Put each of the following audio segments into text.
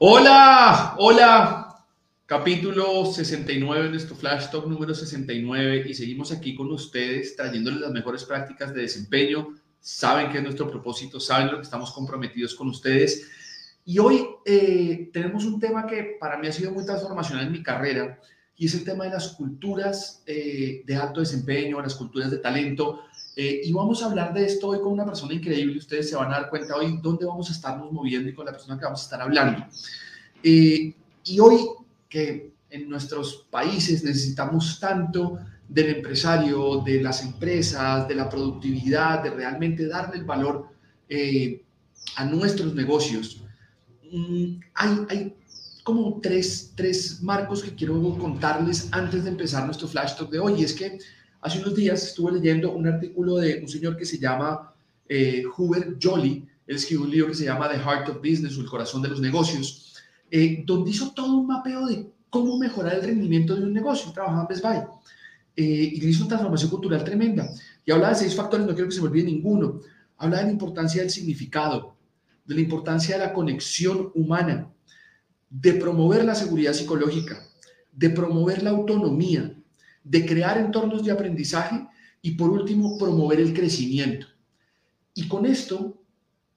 Hola, hola, capítulo 69 de nuestro Flash Talk número 69 y seguimos aquí con ustedes trayéndoles las mejores prácticas de desempeño. Saben que es nuestro propósito, saben lo que estamos comprometidos con ustedes. Y hoy eh, tenemos un tema que para mí ha sido muy transformacional en mi carrera y es el tema de las culturas eh, de alto desempeño, las culturas de talento. Eh, y vamos a hablar de esto hoy con una persona increíble. Ustedes se van a dar cuenta hoy dónde vamos a estarnos moviendo y con la persona que vamos a estar hablando. Eh, y hoy que en nuestros países necesitamos tanto del empresario, de las empresas, de la productividad, de realmente darle el valor eh, a nuestros negocios. Mm, hay, hay como tres, tres marcos que quiero contarles antes de empezar nuestro flash talk de hoy. Y es que Hace unos días estuve leyendo un artículo de un señor que se llama eh, Hubert Joly. Él escribió un libro que se llama The Heart of Business o El corazón de los negocios, eh, donde hizo todo un mapeo de cómo mejorar el rendimiento de un negocio. Trabajaba en Best Buy. Eh, y hizo una transformación cultural tremenda. Y hablaba de seis factores, no quiero que se me olvide ninguno. Habla de la importancia del significado, de la importancia de la conexión humana, de promover la seguridad psicológica, de promover la autonomía, de crear entornos de aprendizaje y por último promover el crecimiento. Y con esto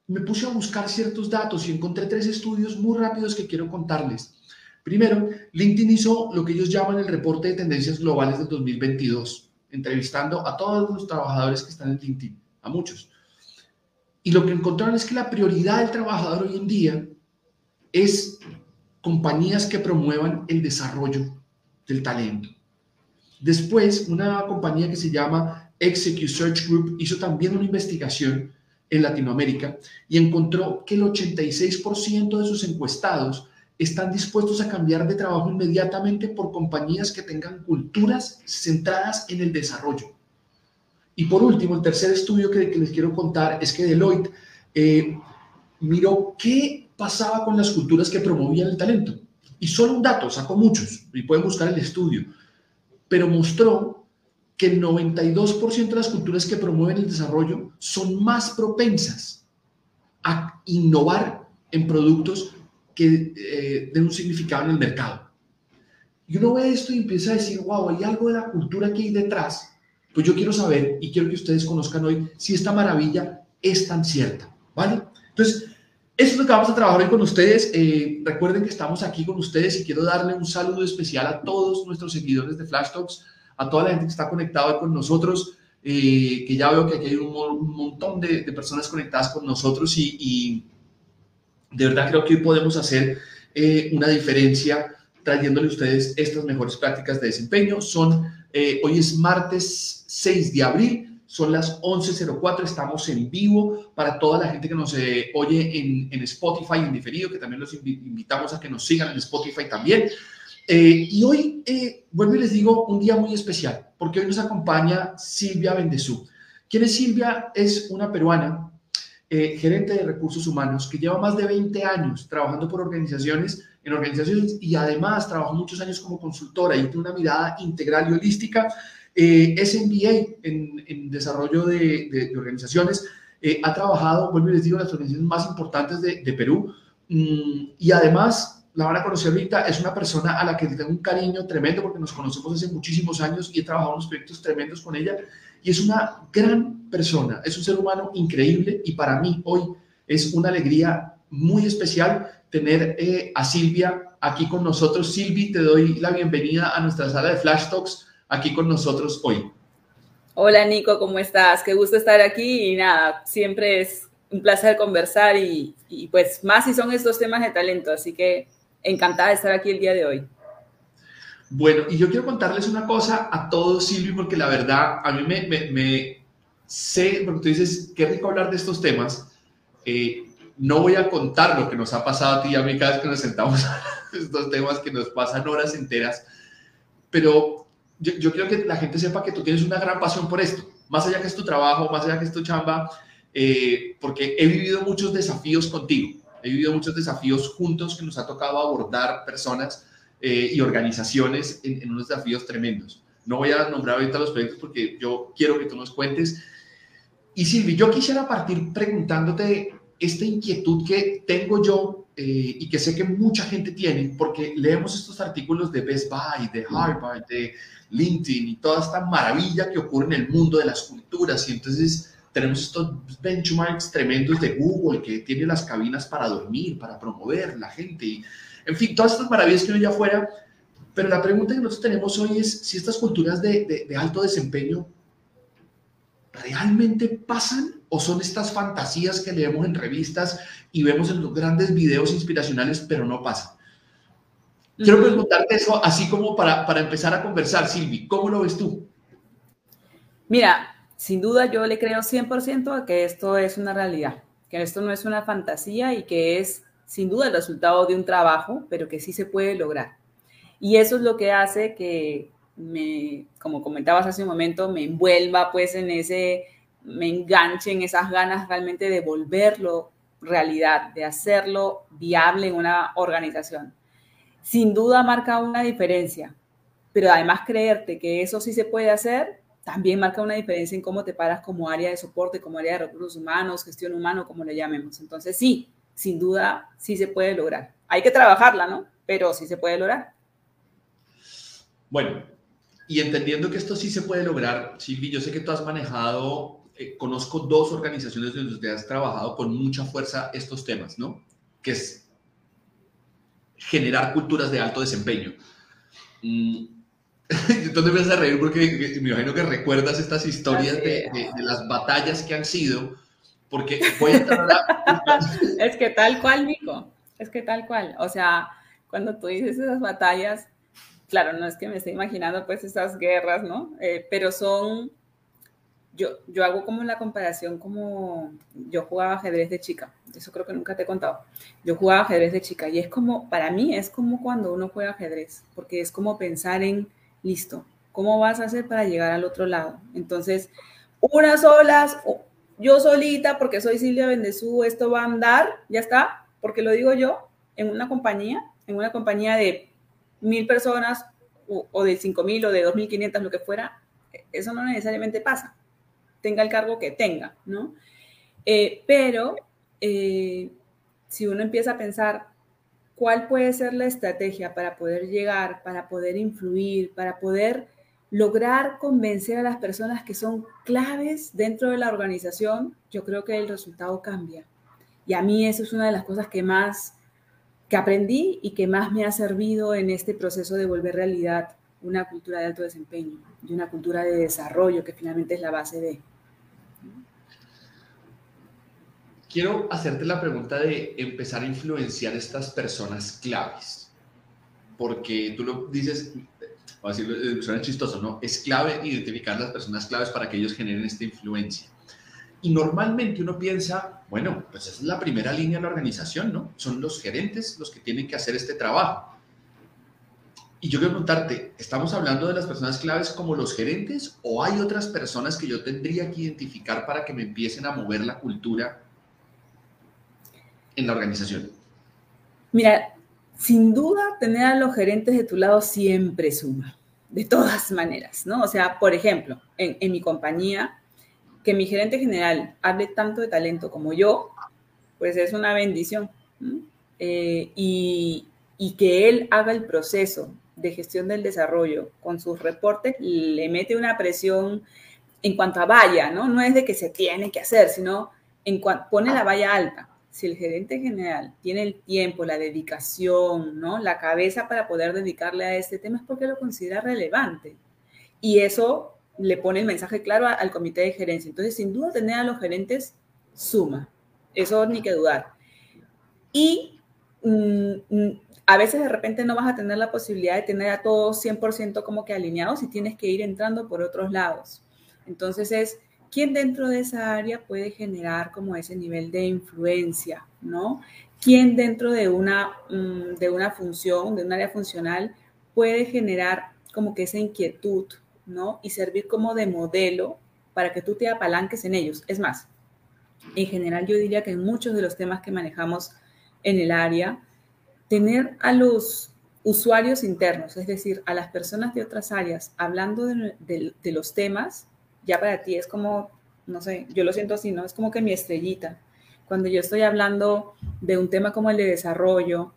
me puse a buscar ciertos datos y encontré tres estudios muy rápidos que quiero contarles. Primero, LinkedIn hizo lo que ellos llaman el reporte de tendencias globales del 2022, entrevistando a todos los trabajadores que están en LinkedIn, a muchos. Y lo que encontraron es que la prioridad del trabajador hoy en día es compañías que promuevan el desarrollo del talento. Después, una compañía que se llama Execute Search Group hizo también una investigación en Latinoamérica y encontró que el 86% de sus encuestados están dispuestos a cambiar de trabajo inmediatamente por compañías que tengan culturas centradas en el desarrollo. Y por último, el tercer estudio que, les quiero contar es que Deloitte eh, miró qué pasaba con las culturas que promovían el talento. Y solo un dato, sacó muchos, y pueden buscar el estudio pero mostró que el 92% de las culturas que promueven el desarrollo son más propensas a innovar en productos que eh, den un significado en el mercado. Y uno ve esto y empieza a decir, wow, hay algo de la cultura que hay detrás. Pues yo quiero saber y quiero que ustedes conozcan hoy si esta maravilla es tan cierta, ¿vale? Entonces, eso es lo que vamos a trabajar hoy con ustedes. Eh, recuerden que estamos aquí con ustedes y quiero darle un saludo especial a todos nuestros seguidores de Flash Talks, a toda la gente que está conectada con nosotros, eh, que ya veo que aquí hay un, montón de, personas conectadas con nosotros y, de verdad creo que hoy podemos hacer eh, una diferencia trayéndole a ustedes estas mejores prácticas de desempeño. Son, hoy es martes 6 de abril son las 11.04, estamos en vivo para toda la gente que nos eh, oye en, en, Spotify en diferido, que también los invitamos a que nos sigan en Spotify también. Eh, y hoy, eh, vuelvo y les digo, un día muy especial, porque hoy nos acompaña Silvia Bendezú. ¿Quién es Silvia? Es una peruana, gerente de recursos humanos, que lleva más de 20 años trabajando por organizaciones, en organizaciones y además trabajó muchos años como consultora y tiene una mirada integral y holística eh, es MBA en, desarrollo de, organizaciones. Eh, ha trabajado, vuelvo y les digo, las organizaciones más importantes de, Perú. Mm, y además, la van a conocer ahorita, es una persona a la que tengo un cariño tremendo porque nos conocemos hace muchísimos años y he trabajado unos proyectos tremendos con ella. y es una gran persona, es un ser humano increíble y para mí hoy es una alegría muy especial tener eh, a Silvia aquí con nosotros. Silvi, te doy la bienvenida a nuestra sala de Flash Talks aquí con nosotros hoy. Hola Nico, ¿cómo estás? Qué gusto estar aquí y nada, siempre es un placer conversar y, y pues más si son estos temas de talento, así que encantada de estar aquí el día de hoy. Bueno, y yo quiero contarles una cosa a todos, Silvi, porque la verdad, a mí me, me, me sé, porque tú dices, qué rico hablar de estos temas. Eh, no voy a contar lo que nos ha pasado a ti y a mí cada vez que nos sentamos a estos temas que nos pasan horas enteras, pero yo, yo quiero que la gente sepa que tú tienes una gran pasión por esto, más allá que es tu trabajo, más allá que es tu chamba, eh, porque he vivido muchos desafíos contigo, he vivido muchos desafíos juntos que nos ha tocado abordar personas eh, y organizaciones en, en, unos desafíos tremendos. No voy a nombrar ahorita los proyectos porque yo quiero que tú nos cuentes. Y Silvi, yo quisiera partir preguntándote esta inquietud que tengo yo eh, y que sé que mucha gente tiene, porque leemos estos artículos de Best Buy, de Harvard, de LinkedIn y toda esta maravilla que ocurre en el mundo de las culturas. Y entonces tenemos estos benchmarks tremendos de Google que tiene las cabinas para dormir, para promover la gente. Y, en fin, todas estas maravillas que hay allá afuera. Pero la pregunta que nosotros tenemos hoy es si estas culturas de, de, de alto desempeño realmente pasan o son estas fantasías que leemos en revistas y vemos en los grandes videos inspiracionales, pero no pasan. Quiero preguntarte eso así como para, para empezar a conversar, Silvi, ¿cómo lo ves tú? Mira, sin duda yo le creo 100% a que esto es una realidad, que esto no es una fantasía y que es sin duda el resultado de un trabajo, pero que sí se puede lograr. Y eso es lo que hace que me, como comentabas hace un momento, me envuelva pues en ese, me enganche en esas ganas realmente de volverlo realidad, de hacerlo viable en una organización. Sin duda marca una diferencia, pero además creerte que eso sí se puede hacer, también marca una diferencia en cómo te paras como área de soporte, como área de recursos humanos, gestión humano, como le llamemos. Entonces sí, sin duda sí se puede lograr. Hay que trabajarla, ¿no? Pero sí se puede lograr. Bueno, y entendiendo que esto sí se puede lograr, Silvi, yo sé que tú has manejado, eh, conozco dos organizaciones donde usted has trabajado con mucha fuerza estos temas, ¿no? Que es generar culturas de alto desempeño. Mm. Entonces me vas a reír porque me imagino que recuerdas estas historias de, de, de las batallas que han sido porque voy a entrar a... es que tal cual, Nico, es que tal cual. O sea, cuando tú dices esas batallas, claro, no es que me esté imaginando pues esas guerras, ¿no? Eh, pero son, yo, yo hago como la comparación como yo jugaba ajedrez de chica, eso creo que nunca te he contado. Yo jugaba ajedrez de chica y es como, para mí es como cuando uno juega ajedrez, porque es como pensar en, listo, ¿cómo vas a hacer para llegar al otro lado? Entonces, unas olas, yo solita, porque soy Silvia Bendezú, esto va a andar, ya está, porque lo digo yo, en una compañía, en una compañía de mil personas o, o de cinco mil o de dos mil quinientas, lo que fuera, eso no necesariamente pasa, tenga el cargo que tenga, ¿no? Eh, pero eh, si uno empieza a pensar cuál puede ser la estrategia para poder llegar, para poder influir, para poder lograr convencer a las personas que son claves dentro de la organización, yo creo que el resultado cambia. Y a mí eso es una de las cosas que más que aprendí y que más me ha servido en este proceso de volver realidad una cultura de alto desempeño y una cultura de desarrollo que finalmente es la base de. Quiero hacerte la pregunta de empezar a influenciar estas personas claves, porque tú lo dices, o decirlo, eh, suena chistoso, ¿no? Es clave identificar las personas claves para que ellos generen esta influencia. Y normalmente uno piensa, bueno, pues es la primera línea de la organización, ¿no? Son los gerentes los que tienen que hacer este trabajo. Y yo quiero preguntarte, ¿estamos hablando de las personas claves como los gerentes o hay otras personas que yo tendría que identificar para que me empiecen a mover la cultura en la organización? Mira, sin duda, tener a los gerentes de tu lado siempre suma, de todas maneras, ¿no? O sea, por ejemplo, en, en, mi compañía, que mi gerente general hable tanto de talento como yo, pues es una bendición. Eh, y, y que él haga el proceso de gestión del desarrollo con sus reportes, le mete una presión en cuanto a valla, ¿no? No es de que se tiene que hacer, sino en cuanto pone la valla alta. Si el gerente general tiene el tiempo, la dedicación, ¿no? La cabeza para poder dedicarle a este tema es porque lo considera relevante. Y eso le pone el mensaje claro al comité de gerencia. Entonces, sin duda, tener a los gerentes suma. Eso ni que dudar. Y mm, mm, a veces de repente no vas a tener la posibilidad de tener a todos 100% como que alineados y tienes que ir entrando por otros lados. Entonces es quién dentro de esa área puede generar como ese nivel de influencia, ¿no? ¿Quién dentro de una, mm, de una función, de un área funcional, puede generar como que esa inquietud, ¿no? Y servir como de modelo para que tú te apalanques en ellos. Es más, en general yo diría que en muchos de los temas que manejamos en el área, tener a los usuarios internos, es decir, a las personas de otras áreas hablando de, los temas, ya para ti es como, no sé, yo lo siento así, ¿no? Es como que mi estrellita. Cuando yo estoy hablando de un tema como el de desarrollo,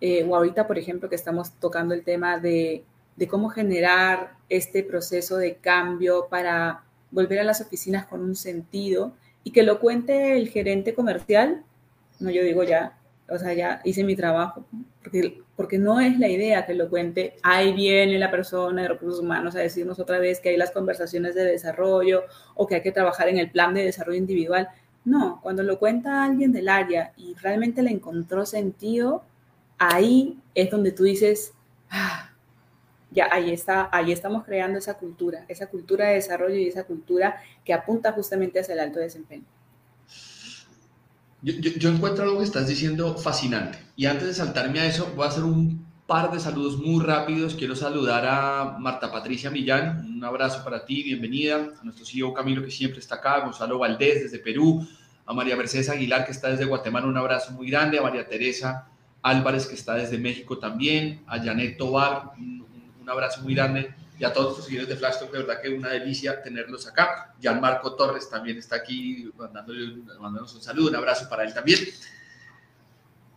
eh, o ahorita, por ejemplo, que estamos tocando el tema de, de cómo generar este proceso de cambio para volver a las oficinas con un sentido y que lo cuente el gerente comercial, no, yo digo ya, o sea, ya hice mi trabajo, porque, porque no es la idea que lo cuente, ahí viene la persona de recursos humanos a decirnos otra vez que hay las conversaciones de desarrollo o que hay que trabajar en el plan de desarrollo individual. No, cuando lo cuenta alguien del área y realmente le encontró sentido, ahí es donde tú dices, ah, ya ahí está, ahí estamos creando esa cultura, esa cultura de desarrollo y esa cultura que apunta justamente hacia el alto desempeño. Yo, encuentro algo que estás diciendo fascinante. Y antes de saltarme a eso, voy a hacer un par de saludos muy rápidos. Quiero saludar a Marta Patricia Millán. Un abrazo para ti, bienvenida. A nuestro CEO Camilo, que siempre está acá. Gonzalo Valdés, desde Perú. A María Mercedes Aguilar, que está desde Guatemala. Un abrazo muy grande. A María Teresa Álvarez, que está desde México también. A Janet Tobar. Un abrazo muy grande y a todos los seguidores de Flash Talk, de verdad que una delicia tenerlos acá. Marco Torres también está aquí mandándonos un saludo, un abrazo para él también.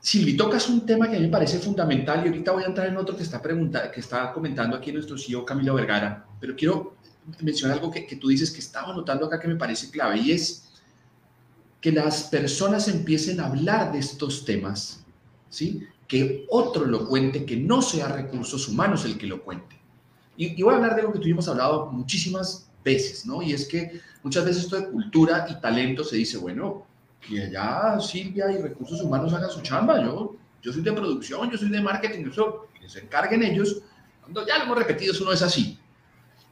Silvi, tocas un tema que a mí me parece fundamental y ahorita voy a entrar en otro que está, pregunta, que está comentando aquí nuestro CEO Camilo Vergara, pero quiero mencionar algo que, que tú dices que estaba notando acá que me parece clave y es que las personas empiecen a hablar de estos temas, ¿sí? Que otro lo cuente, que no sea recursos humanos el que lo cuente. Y, voy a hablar de lo que tuvimos hablado muchísimas veces, ¿no? Y es que muchas veces esto de cultura y talento se dice, bueno, que allá Silvia y recursos humanos hagan su chamba, yo, yo soy de producción, yo soy de marketing, eso, que se encarguen ellos. Cuando ya lo hemos repetido, eso no es así.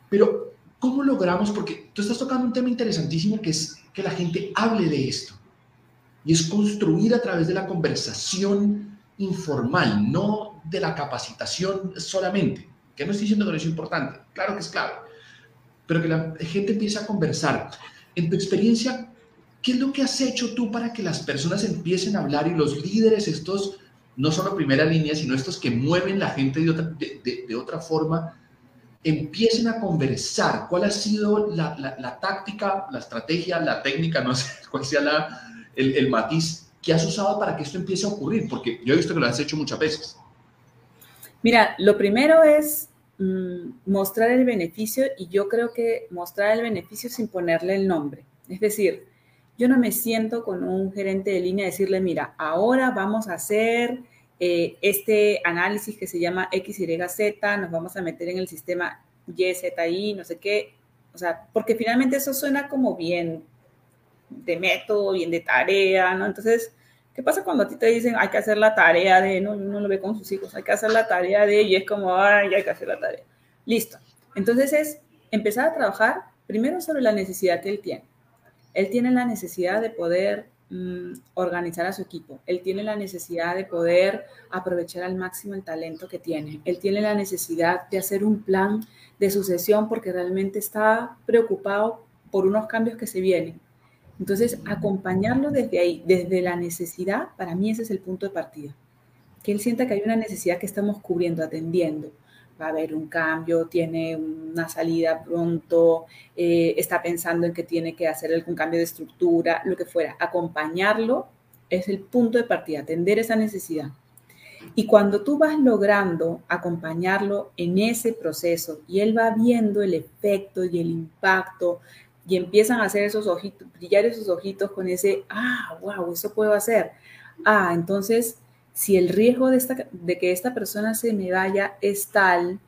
Pero, ¿cómo logramos? Porque tú estás tocando un tema interesantísimo que es que la gente hable de esto. Y es construir a través de la conversación informal, no de la capacitación solamente. Que no estoy diciendo que no es importante, claro que es clave, pero que la gente empiece a conversar. En tu experiencia, ¿qué es lo que has hecho tú para que las personas empiecen a hablar y los líderes, estos, no solo primera línea, sino estos que mueven la gente de otra, de, otra forma, empiecen a conversar? ¿Cuál ha sido la, la, táctica, la estrategia, la técnica, no sé cuál sea la, el, el matiz que has usado para que esto empiece a ocurrir? Porque yo he visto que lo has hecho muchas veces. Mira, lo primero es mm, mostrar el beneficio y yo creo que mostrar el beneficio sin ponerle el nombre. Es decir, yo no me siento con un gerente de línea a decirle, mira, ahora vamos a hacer eh, este análisis que se llama XYZ, nos vamos a meter en el sistema YZI, no sé qué. O sea, porque finalmente eso suena como bien de método, bien de tarea, ¿no? Entonces, ¿Qué pasa cuando a ti te dicen hay que hacer la tarea de, no, uno lo ve con sus hijos, hay que hacer la tarea de, y es como, ay, hay que hacer la tarea. Listo. Entonces es empezar a trabajar primero sobre la necesidad que él tiene. Él tiene la necesidad de poder mm, organizar a su equipo. Él tiene la necesidad de poder aprovechar al máximo el talento que tiene. Él tiene la necesidad de hacer un plan de sucesión porque realmente está preocupado por unos cambios que se vienen. Entonces, acompañarlo desde ahí, desde la necesidad, para mí ese es el punto de partida. Que él sienta que hay una necesidad que estamos cubriendo, atendiendo. Va a haber un cambio, tiene una salida pronto, eh, está pensando en que tiene que hacer algún cambio de estructura, lo que fuera. Acompañarlo es el punto de partida, atender esa necesidad. Y cuando tú vas logrando acompañarlo en ese proceso y él va viendo el efecto y el impacto y empiezan a hacer esos ojitos, brillar esos ojitos con ese, ah, wow, eso puedo hacer. Ah, entonces, si el riesgo de, esta, de que esta persona se me vaya es tal,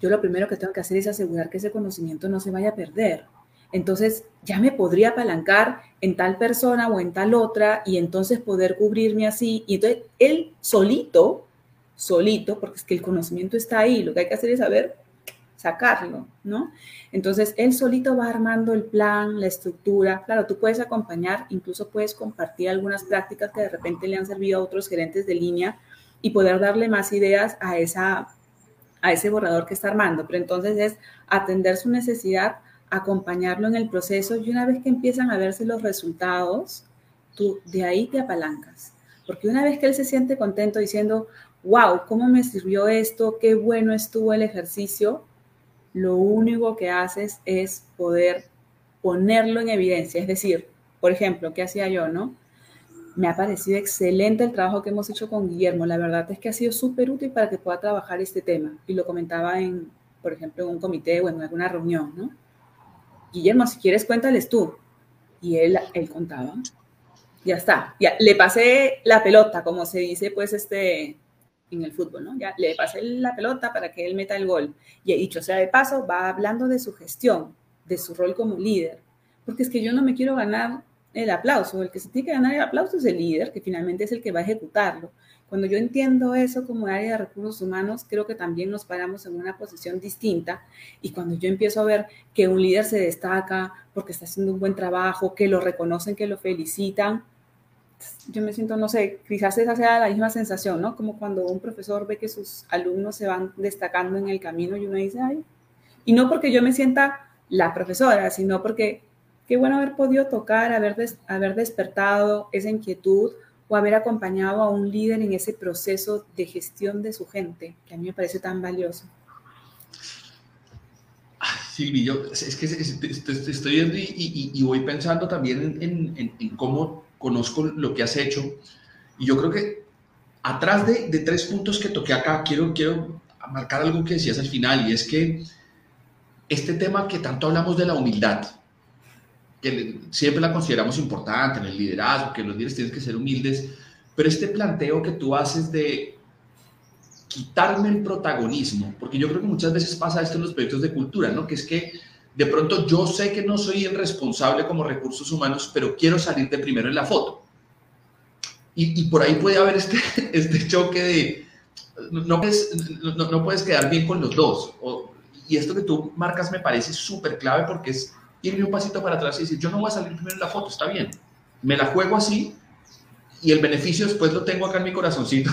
yo lo primero que tengo que hacer es asegurar que ese conocimiento no se vaya a perder. Entonces, ya me podría apalancar en tal persona o en tal otra y entonces poder cubrirme así. Y entonces, él solito, solito, porque es que el conocimiento está ahí, lo que hay que hacer es saber sacarlo, ¿no? Entonces, él solito va armando el plan, la estructura. Claro, tú puedes acompañar, incluso puedes compartir algunas prácticas que de repente le han servido a otros gerentes de línea y poder darle más ideas a, esa, a ese borrador que está armando. Pero entonces es atender su necesidad, acompañarlo en el proceso y una vez que empiezan a verse los resultados, tú de ahí te apalancas. Porque una vez que él se siente contento diciendo, wow, ¿cómo me sirvió esto? Qué bueno estuvo el ejercicio lo único que haces es poder ponerlo en evidencia. Es decir, por ejemplo, ¿qué hacía yo, no? Me ha parecido excelente el trabajo que hemos hecho con Guillermo. La verdad es que ha sido súper útil para que pueda trabajar este tema. Y lo comentaba en, por ejemplo, en un comité o en alguna reunión, ¿no? Guillermo, si quieres, cuéntales tú. Y él, él contaba. Ya está. Ya, le pasé la pelota, como se dice, pues, este, en el fútbol, ¿no? Ya le pasé la pelota para que él meta el gol. Y dicho sea de paso, va hablando de su gestión, de su rol como líder. Porque es que yo no me quiero ganar el aplauso. El que se tiene que ganar el aplauso es el líder, que finalmente es el que va a ejecutarlo. Cuando yo entiendo eso como área de recursos humanos, creo que también nos paramos en una posición distinta. Y cuando yo empiezo a ver que un líder se destaca porque está haciendo un buen trabajo, que lo reconocen, que lo felicitan, yo me siento, no sé, quizás esa sea la misma sensación, ¿no? Como cuando un profesor ve que sus alumnos se van destacando en el camino y uno dice, ay, y no porque yo me sienta la profesora, sino porque qué bueno haber podido tocar, haber, haber despertado esa inquietud o haber acompañado a un líder en ese proceso de gestión de su gente, que a mí me parece tan valioso. Sí, yo es que estoy viendo y, voy pensando también en, en cómo conozco lo que has hecho y yo creo que atrás de, de, tres puntos que toqué acá, quiero, quiero marcar algo que decías al final y es que este tema que tanto hablamos de la humildad, que siempre la consideramos importante en el liderazgo, que los líderes tienen que ser humildes, pero este planteo que tú haces de quitarme el protagonismo, porque yo creo que muchas veces pasa esto en los proyectos de cultura, ¿no? Que es que de pronto yo sé que no soy el responsable como recursos humanos, pero quiero salir de primero en la foto. Y, por ahí puede haber este, este choque de, no puedes, no, puedes quedar bien con los dos. y esto que tú marcas me parece súper clave porque es irme un pasito para atrás y decir, yo no voy a salir primero en la foto, está bien. Me la juego así y el beneficio después lo tengo acá en mi corazoncito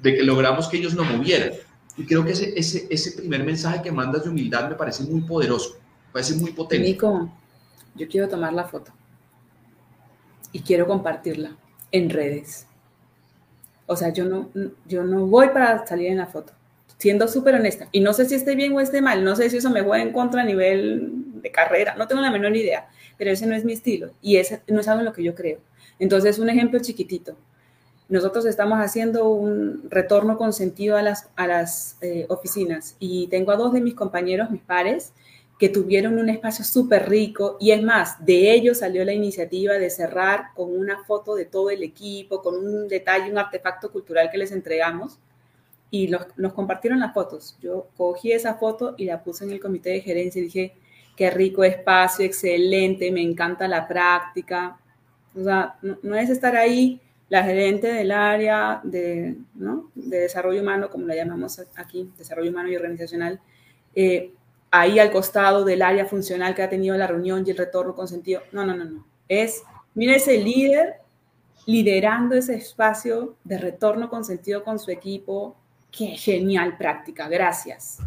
de que logramos que ellos no movieran. Y creo que ese, ese primer mensaje que mandas de humildad me parece muy poderoso. Parece muy potente. Nico, yo quiero tomar la foto y quiero compartirla en redes. O sea, yo no, yo no voy para salir en la foto, siendo súper honesta. Y no sé si esté bien o esté mal, no sé si eso me juega en contra a nivel de carrera, no tengo la menor idea, pero ese no es mi estilo y ese no es algo en lo que yo creo. Entonces, un ejemplo chiquitito. Nosotros estamos haciendo un retorno consentido a las, a las eh, oficinas y tengo a dos de mis compañeros, mis pares, que tuvieron un espacio súper rico y es más, de ellos salió la iniciativa de cerrar con una foto de todo el equipo, con un detalle, un artefacto cultural que les entregamos y nos compartieron las fotos. Yo cogí esa foto y la puse en el comité de gerencia y dije, qué rico espacio, excelente, me encanta la práctica. O sea, no, es estar ahí la gerente del área de, de desarrollo humano, como la llamamos aquí, desarrollo humano y organizacional, eh, ahí al costado del área funcional que ha tenido la reunión y el retorno consentido. No, no, no, no. Es, mira ese líder liderando ese espacio de retorno consentido con su equipo. Qué genial práctica, gracias.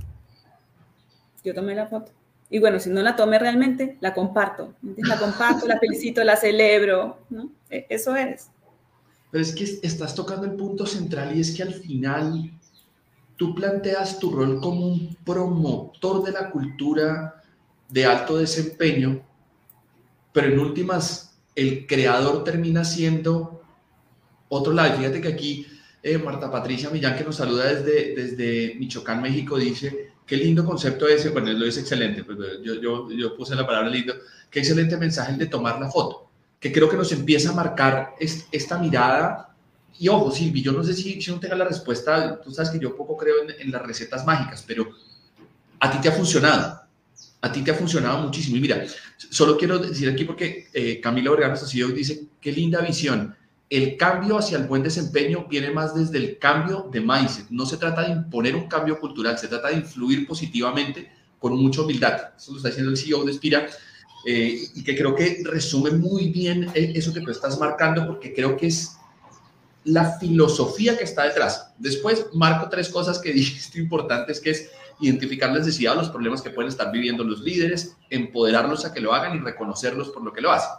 Yo tomé la foto. Y bueno, si no la tomé realmente, la comparto. La comparto, la felicito, la celebro. ¿no? E, eso es. Pero es que estás tocando el punto central y es que al final tú planteas tu rol como un promotor de la cultura de alto desempeño, pero en últimas el creador termina siendo otro lado. Fíjate que aquí eh, Marta Patricia Millán, que nos saluda desde, desde Michoacán, México, dice, qué lindo concepto ese, bueno, lo es excelente, pues, yo, yo, yo puse la palabra lindo, qué excelente mensaje el de tomar la foto, que creo que nos empieza a marcar esta mirada y ojo, Silvi, yo no sé si, si no tenga la respuesta, tú sabes que yo poco creo en, las recetas mágicas, pero a ti te ha funcionado, a ti te ha funcionado muchísimo. Y mira, solo quiero decir aquí porque eh, Camila Vergara, CEO, dice, qué linda visión. El cambio hacia el buen desempeño viene más desde el cambio de mindset. No se trata de imponer un cambio cultural, se trata de influir positivamente con mucha humildad. Eso lo está diciendo el CEO de Spira. Eh, y que creo que resume muy bien eh, eso que tú estás marcando, porque creo que es la filosofía que está detrás. Después marco tres cosas que dijiste importantes, que es identificar la necesidad o los problemas que pueden estar viviendo los líderes, empoderarlos a que lo hagan y reconocerlos por lo que lo hacen.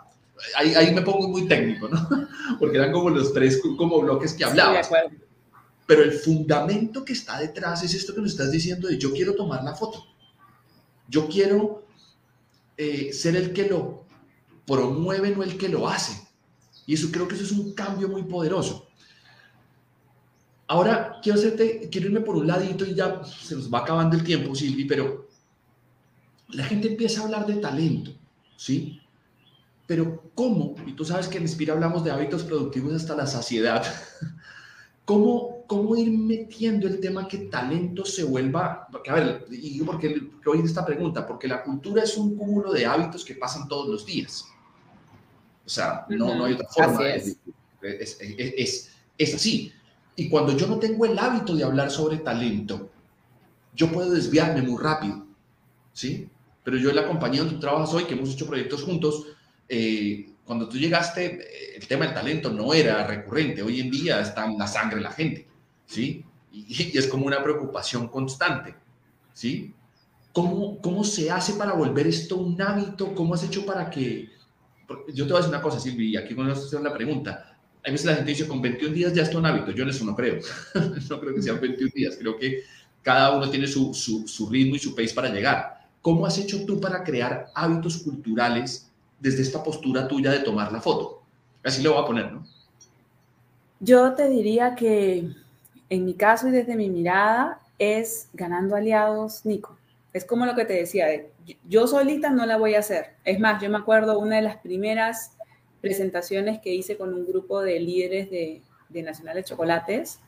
Ahí, ahí me pongo muy técnico, ¿no? Porque eran como los tres como bloques que hablabas. Pero el fundamento que está detrás es esto que nos estás diciendo de yo quiero tomar la foto. Yo quiero eh, ser el que lo promueve, no el que lo hace. Y eso creo que eso es un cambio muy poderoso. Ahora quiero hacerte, quiero irme por un ladito y ya se nos va acabando el tiempo, Silvi, pero la gente empieza a hablar de talento, ¿sí? Pero ¿cómo? Y tú sabes que en Inspira hablamos de hábitos productivos hasta la saciedad. ¿Cómo, cómo ir metiendo el tema que talento se vuelva? Porque, a ver, y digo porque, porque hoy esta pregunta, porque la cultura es un cúmulo de hábitos que pasan todos los días. O sea, no, no hay otra forma. Es. Es, es, es así. Y cuando yo no tengo el hábito de hablar sobre talento, yo puedo desviarme muy rápido, ¿sí? Pero yo en la compañía donde tú trabajas hoy, que hemos hecho proyectos juntos, eh, cuando tú llegaste, eh, el tema del talento no era recurrente. Hoy en día está en la sangre la gente, ¿sí? Y, es como una preocupación constante, ¿sí? ¿Cómo, ¿Cómo se hace para volver esto un hábito? ¿Cómo has hecho para que... Yo te voy a decir una cosa, Silvia, y aquí con esto la pregunta a veces la gente dice, con 21 días ya es un hábito. Yo en eso no creo. no creo que sean 21 días. Creo que cada uno tiene su, su, ritmo y su pace para llegar. ¿Cómo has hecho tú para crear hábitos culturales desde esta postura tuya de tomar la foto? Así lo voy a poner, ¿no? Yo te diría que en mi caso y desde mi mirada es ganando aliados, Nico. Es como lo que te decía, yo solita no la voy a hacer. Es más, yo me acuerdo una de las primeras presentaciones que hice con un grupo de líderes de, de Nacional de Chocolates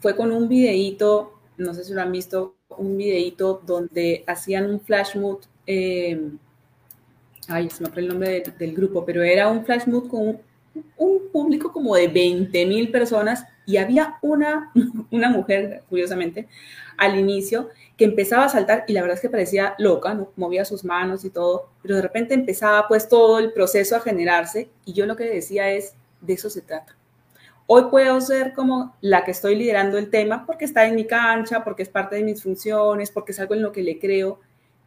fue con un videíto, no sé si lo han visto, un videíto donde hacían un flash mood, eh, ay, se me fue el nombre del grupo, pero era un flash mood con un, un público como de 20 mil personas y había una, una mujer, curiosamente, al inicio que empezaba a saltar y la verdad es que parecía loca, movía sus manos y todo, pero de repente empezaba pues todo el proceso a generarse y yo lo que decía es, de eso se trata. Hoy puedo ser como la que estoy liderando el tema porque está en mi cancha, porque es parte de mis funciones, porque es algo en lo que le creo,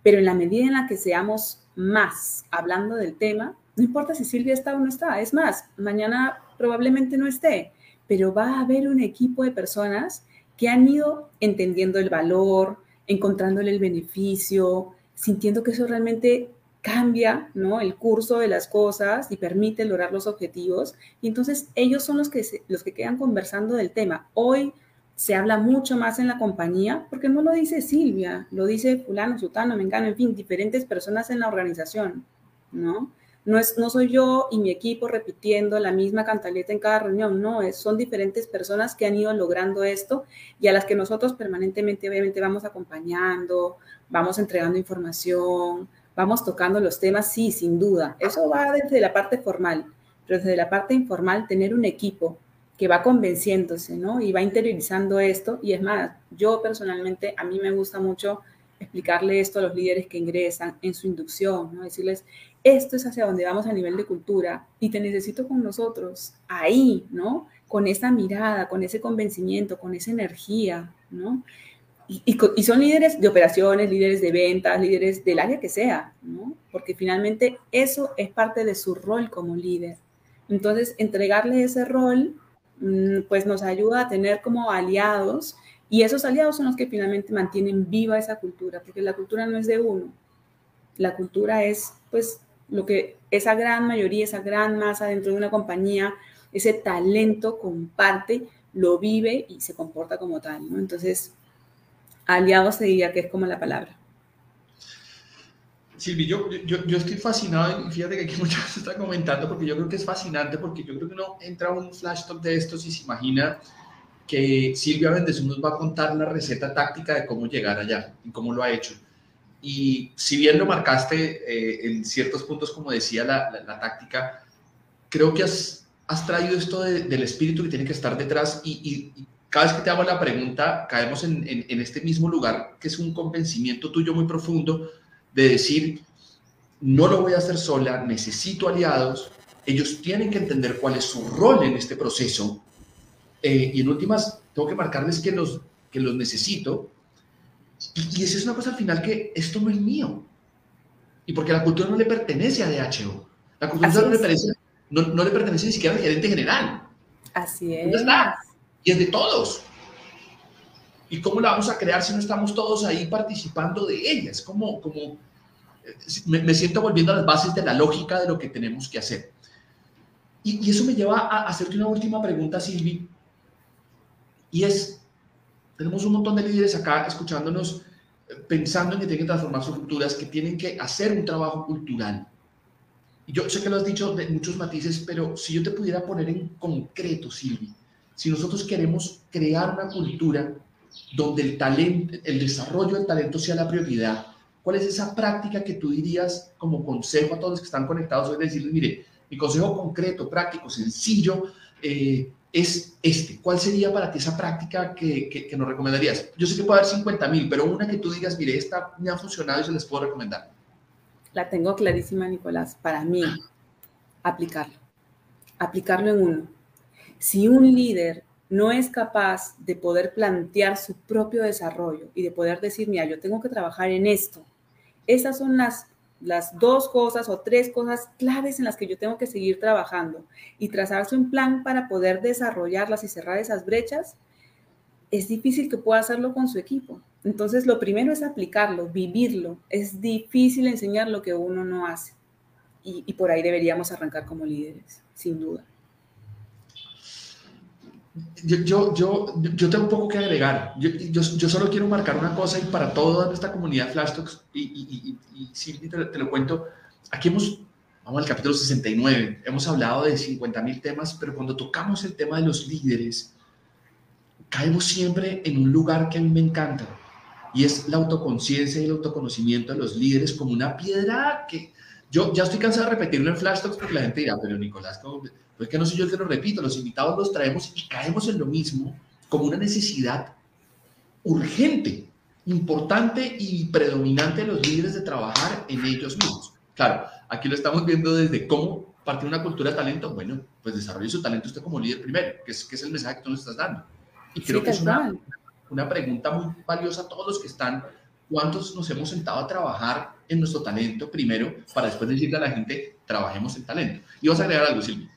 pero en la medida en la que seamos más hablando del tema, no importa si Silvia está o no está, es más, mañana probablemente no esté, pero va a haber un equipo de personas que han ido entendiendo el valor, encontrándole el beneficio, sintiendo que eso realmente cambia ¿no? el curso de las cosas y permite lograr los objetivos. Y entonces ellos son los que, los que quedan conversando del tema. Hoy se habla mucho más en la compañía porque no lo dice Silvia, lo dice fulano, sutano, mengano, en fin, diferentes personas en la organización, ¿no? No, es, no soy yo y mi equipo repitiendo la misma cantaleta en cada reunión, no, es, son diferentes personas que han ido logrando esto y a las que nosotros permanentemente obviamente vamos acompañando, vamos entregando información, vamos tocando los temas, sí, sin duda. Eso va desde la parte formal, pero desde la parte informal tener un equipo que va convenciéndose, ¿no? Y va interiorizando esto. Y es más, yo personalmente, a mí me gusta mucho explicarle esto a los líderes que ingresan en su inducción, ¿no? Decirles, esto es hacia donde vamos a nivel de cultura y te necesito con nosotros, ahí, ¿no? Con esa mirada, con ese convencimiento, con esa energía, ¿no? Y, son líderes de operaciones, líderes de ventas, líderes del área que sea, ¿no? Porque finalmente eso es parte de su rol como líder. Entonces, entregarle ese rol, mm, pues nos ayuda a tener como aliados y esos aliados son los que finalmente mantienen viva esa cultura, porque la cultura no es de uno. La cultura es, pues, lo que esa gran mayoría, esa gran masa dentro de una compañía, ese talento comparte lo vive y se comporta como tal. Entonces, aliado se diría que es como la palabra. Silvi, yo, yo, estoy fascinado y fíjate que aquí mucha gente está comentando porque yo creo que es fascinante porque yo creo que uno entra a un flash talk de estos y se imagina que Silvia Bendezú nos va a contar la receta táctica de cómo llegar allá y cómo lo ha hecho. Y si bien lo marcaste eh, en ciertos puntos, como decía la, la, táctica, creo que has, has traído esto del espíritu que tiene que estar detrás y, y, cada vez que te hago la pregunta, caemos en, en, en este mismo lugar, que es un convencimiento tuyo muy profundo de decir, no lo voy a hacer sola, necesito aliados, ellos tienen que entender cuál es su rol en este proceso eh, y en últimas tengo que marcarles que los, que los necesito y, y esa es una cosa al final que esto no es mío y porque la cultura no le pertenece a DHO, la cultura no le, pertenece, no, le, pertenece, ni siquiera al gerente general. Así es. Está? Y es de todos. ¿Y cómo la vamos a crear si no estamos todos ahí participando de ella? Es como, como eh, me, siento volviendo a las bases de la lógica de lo que tenemos que hacer. Y, eso me lleva a hacerte una última pregunta, Silvi. Y es, tenemos un montón de líderes acá escuchándonos, eh, pensando en que tienen que transformar sus culturas, que tienen que hacer un trabajo cultural. Y yo sé que lo has dicho de muchos matices, pero si yo te pudiera poner en concreto, Silvi, si nosotros queremos crear una cultura donde el talento, el desarrollo del talento sea la prioridad, ¿cuál es esa práctica que tú dirías como consejo a todos los que están conectados hoy? Decirles, mire, mi consejo concreto, práctico, sencillo, eh, es este. ¿Cuál sería para ti esa práctica que, que, nos recomendarías? Yo sé que puede haber 50 mil, pero una que tú digas, mire, esta me ha funcionado y se les puedo recomendar. La tengo clarísima, Nicolás. Para mí, aplicarlo. Aplicarlo en uno. Si un líder no es capaz de poder plantear su propio desarrollo y de poder decir, mira, yo tengo que trabajar en esto. Esas son las, las dos cosas o tres cosas claves en las que yo tengo que seguir trabajando y trazarse un plan para poder desarrollarlas y cerrar esas brechas. Es difícil que pueda hacerlo con su equipo. Entonces, lo primero es aplicarlo, vivirlo. Es difícil enseñar lo que uno no hace. Y, y por ahí deberíamos arrancar como líderes, sin duda. Yo, yo, yo, tengo un poco que agregar. Yo, yo, solo quiero marcar una cosa y para toda nuestra comunidad Flash Talks, y, y, y, y te, lo cuento, aquí hemos, vamos al capítulo 69, hemos hablado de 50 mil temas, pero cuando tocamos el tema de los líderes, caemos siempre en un lugar que a mí me encanta, y es la autoconciencia y el autoconocimiento de los líderes como una piedra que yo ya estoy cansado de repetirlo en Flash Talks porque la gente dirá, pero Nicolás, ¿cómo? Pues que no soy yo el que lo repito, los invitados los traemos y caemos en lo mismo como una necesidad urgente, importante y predominante de los líderes de trabajar en ellos mismos. Claro, aquí lo estamos viendo desde cómo partir una cultura de talento. Bueno, pues desarrolle su talento usted como líder primero, que es, que es el mensaje que tú nos estás dando. Y creo que es una, una pregunta muy valiosa a todos los que están. ¿Cuántos nos hemos sentado a trabajar en nuestro talento primero para después decirle a la gente, trabajemos en talento? Y vas a agregar algo, Silvia.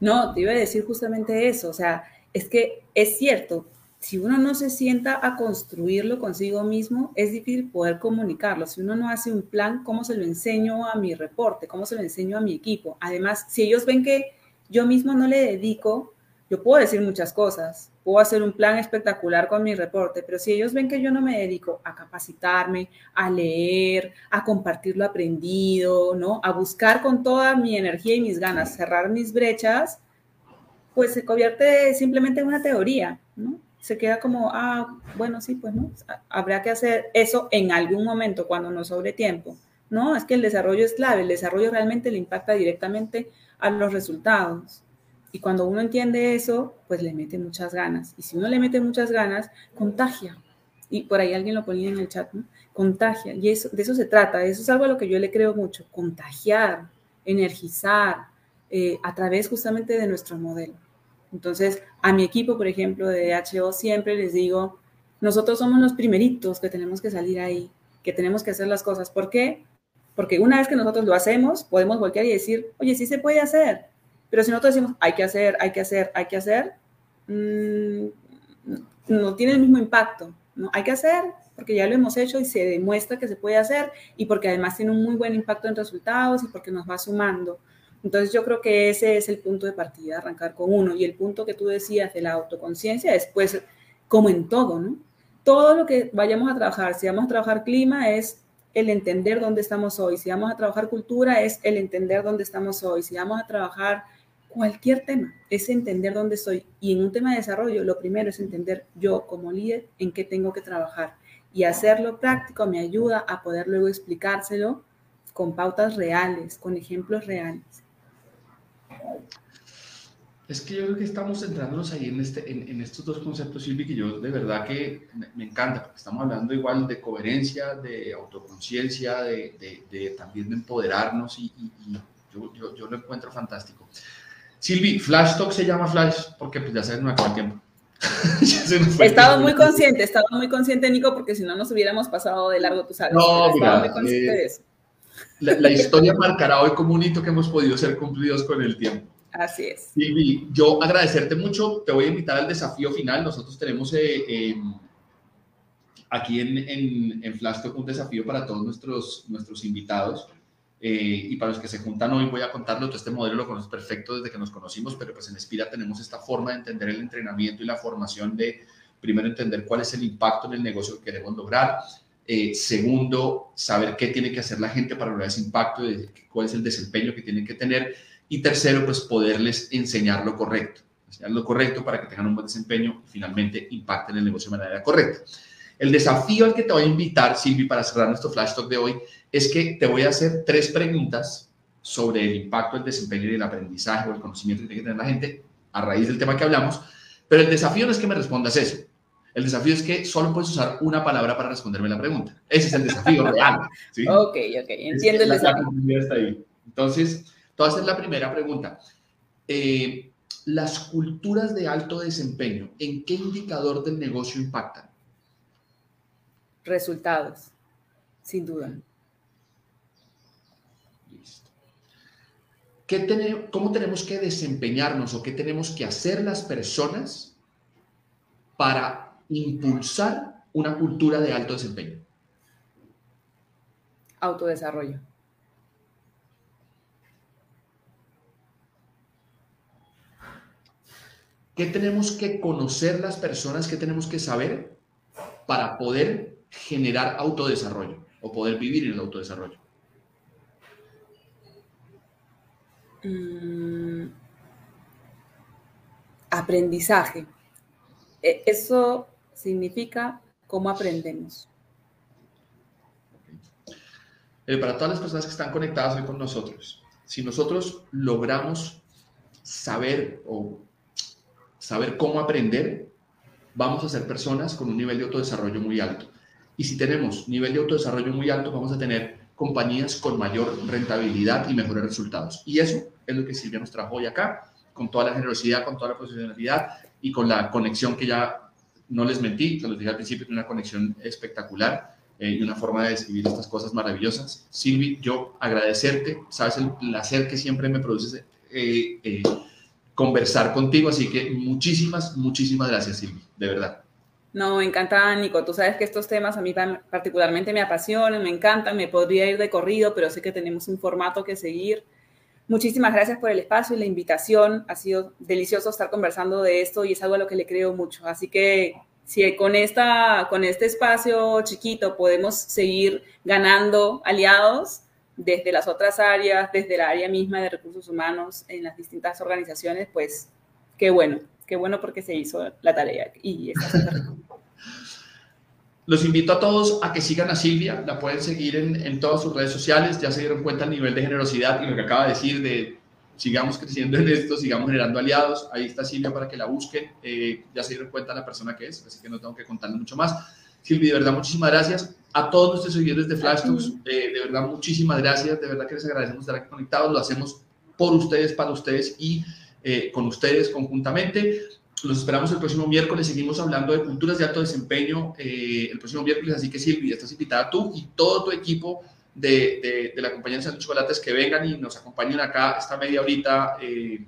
No, te iba a decir justamente eso, o sea, es que es cierto, si uno no se sienta a construirlo consigo mismo, es difícil poder comunicarlo. Si uno no hace un plan, ¿cómo se lo enseño a mi reporte? ¿Cómo se lo enseño a mi equipo? Además, si ellos ven que yo mismo no le dedico, yo puedo decir muchas cosas, puedo hacer un plan espectacular con mi reporte, pero si ellos ven que yo no me dedico a capacitarme, a leer, a compartir lo aprendido, ¿no? A buscar con toda mi energía y mis ganas cerrar mis brechas, pues se convierte simplemente en una teoría, ¿no? Se queda como, ah, bueno, sí, pues no, habrá que hacer eso en algún momento cuando nos sobre tiempo. No, es que el desarrollo es clave, el desarrollo realmente le impacta directamente a los resultados. Y cuando uno entiende eso, pues le mete muchas ganas. Y si uno le mete muchas ganas, contagia. Y por ahí alguien lo ponía en el chat. Contagia. Y eso, de eso se trata. Eso es algo a lo que yo le creo mucho. Contagiar, energizar, eh, a través justamente de nuestro modelo. Entonces, a mi equipo, por ejemplo, de DHO, siempre les digo, nosotros somos los primeritos que tenemos que salir ahí, que tenemos que hacer las cosas. ¿Por qué? Porque una vez que nosotros lo hacemos, podemos voltear y decir, oye, sí se puede hacer. Pero si nosotros decimos, hay que hacer, hay que hacer, hay que hacer, mm, no tiene el mismo impacto. ¿no? Hay que hacer porque ya lo hemos hecho y se demuestra que se puede hacer y porque además tiene un muy buen impacto en resultados y porque nos va sumando. Entonces yo creo que ese es el punto de partida, arrancar con uno. Y el punto que tú decías de la autoconciencia, después, como en todo, ¿no? Todo lo que vayamos a trabajar, si vamos a trabajar clima, es el entender dónde estamos hoy. Si vamos a trabajar cultura, es el entender dónde estamos hoy. Si vamos a trabajar cualquier tema, es entender dónde estoy. Y en un tema de desarrollo, lo primero es entender yo como líder en qué tengo que trabajar. Y hacerlo práctico me ayuda a poder luego explicárselo con pautas reales, con ejemplos reales. Es que yo creo que estamos centrándonos ahí en, este, en, estos dos conceptos, Silvi, que yo de verdad que me, encanta, porque estamos hablando igual de coherencia, de autoconciencia, de, también de empoderarnos y, yo, yo, lo encuentro fantástico. Silvi, Flash Talk se llama Flash porque pues ya se nos acabó el tiempo. he estado muy consciente, he estado muy consciente, Nico, porque si no nos hubiéramos pasado de largo, tú sabes. No, mira, muy consciente de eh, eso. La, la historia marcará hoy como un hito que hemos podido ser cumplidos con el tiempo. Así es. Silvi, yo agradecerte mucho, te voy a invitar al desafío final. Nosotros tenemos eh, em, aquí en, en, en un desafío para todos nuestros, nuestros invitados. Eh, y para los que se juntan hoy voy a contarlo, todo este modelo lo conoces perfecto desde que nos conocimos, pero pues en Espira tenemos esta forma de entender el entrenamiento y la formación de, primero, entender cuál es el impacto en el negocio que queremos lograr, eh, segundo, saber qué tiene que hacer la gente para lograr ese impacto, cuál es el desempeño que tienen que tener, y tercero, pues poderles enseñar lo correcto, enseñar lo correcto para que tengan un buen desempeño y finalmente impacten el negocio de manera correcta. El desafío al que te voy a invitar, Silvi, para cerrar nuestro flash talk de hoy, es que te voy a hacer tres preguntas sobre el impacto del desempeño y el aprendizaje o el conocimiento que tiene que tener la gente a raíz del tema que hablamos. Pero el desafío no es que me respondas eso. El desafío es que solo puedes usar una palabra para responderme la pregunta. Ese es el desafío real. ¿sí? Ok, ok, entiendo el desafío. Entonces, entonces, la primera pregunta. Eh, ¿Las culturas de alto desempeño, en qué indicador del negocio impactan? Resultados, sin duda. ¿Qué ¿Cómo tenemos que desempeñarnos o qué tenemos que hacer las personas para impulsar una cultura de alto desempeño? Autodesarrollo. ¿Qué tenemos que conocer las personas? ¿Qué tenemos que saber para poder generar autodesarrollo o poder vivir en el autodesarrollo? Mm, aprendizaje. E, eso significa cómo aprendemos. Eh, para todas las personas que están conectadas hoy con nosotros, si nosotros logramos saber o saber cómo aprender, vamos a ser personas con un nivel de autodesarrollo muy alto. Y si tenemos nivel de autodesarrollo muy alto, vamos a tener compañías con mayor rentabilidad y mejores resultados. Y eso es lo que Silvia nos trajo hoy acá, con toda la generosidad, con toda la profesionalidad y con la conexión que ya no les mentí, se los dije al principio, una conexión espectacular eh, y una forma de describir estas cosas maravillosas. Silvi, yo agradecerte, sabes el placer que siempre me produce eh, eh, conversar contigo. Así que muchísimas, muchísimas gracias, Silvi, de verdad. No, me encanta, Nico. Tú sabes que estos temas a mí particularmente me apasionan, me encantan, me podría ir de corrido, pero sé que tenemos un formato que seguir. Muchísimas gracias por el espacio y la invitación. Ha sido delicioso estar conversando de esto y es algo a lo que le creo mucho. Así que si con, esta, con este espacio chiquito podemos seguir ganando aliados, desde las otras áreas, desde la área misma de recursos humanos en las distintas organizaciones, pues qué bueno, qué bueno porque se hizo la tarea y Los invito a todos a que sigan a Silvia, la pueden seguir en, en, todas sus redes sociales, ya se dieron cuenta el nivel de generosidad y lo que acaba de decir de sigamos creciendo en esto, sigamos generando aliados, ahí está Silvia para que la busquen, eh, ya se dieron cuenta la persona que es, así que no tengo que contarle mucho más. Silvia, de verdad, muchísimas gracias a todos nuestros seguidores de Flash Talks, eh, de verdad, muchísimas gracias. De verdad que les agradecemos estar aquí conectados. Lo hacemos por ustedes, para ustedes y eh, con ustedes conjuntamente. Los esperamos el próximo miércoles. Seguimos hablando de culturas de alto desempeño eh, el próximo miércoles. Así que, Silvia, estás invitada tú y todo tu equipo de, la compañía de Santos Chocolates que vengan y nos acompañen acá esta media horita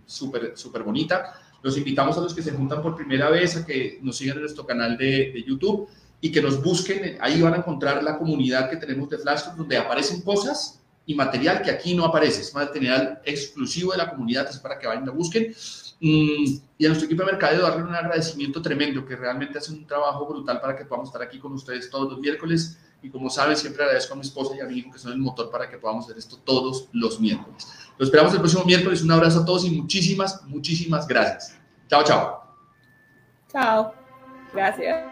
súper súper bonita. Los invitamos a los que se juntan por primera vez a que nos sigan en nuestro canal de YouTube y que nos busquen, ahí van a encontrar la comunidad que tenemos de Flash, donde aparecen cosas y material que aquí no aparece. Es material exclusivo de la comunidad, es para que vayan y lo busquen. Mm, y a nuestro equipo de mercadeo darle un agradecimiento tremendo, que realmente hacen un trabajo brutal para que podamos estar aquí con ustedes todos los miércoles. Y como saben, siempre agradezco a mi esposa y a mi hijo que son el motor para que podamos hacer esto todos los miércoles. Los esperamos el próximo miércoles. Un abrazo a todos y muchísimas, muchísimas gracias. Chao, chao. Chao. Gracias.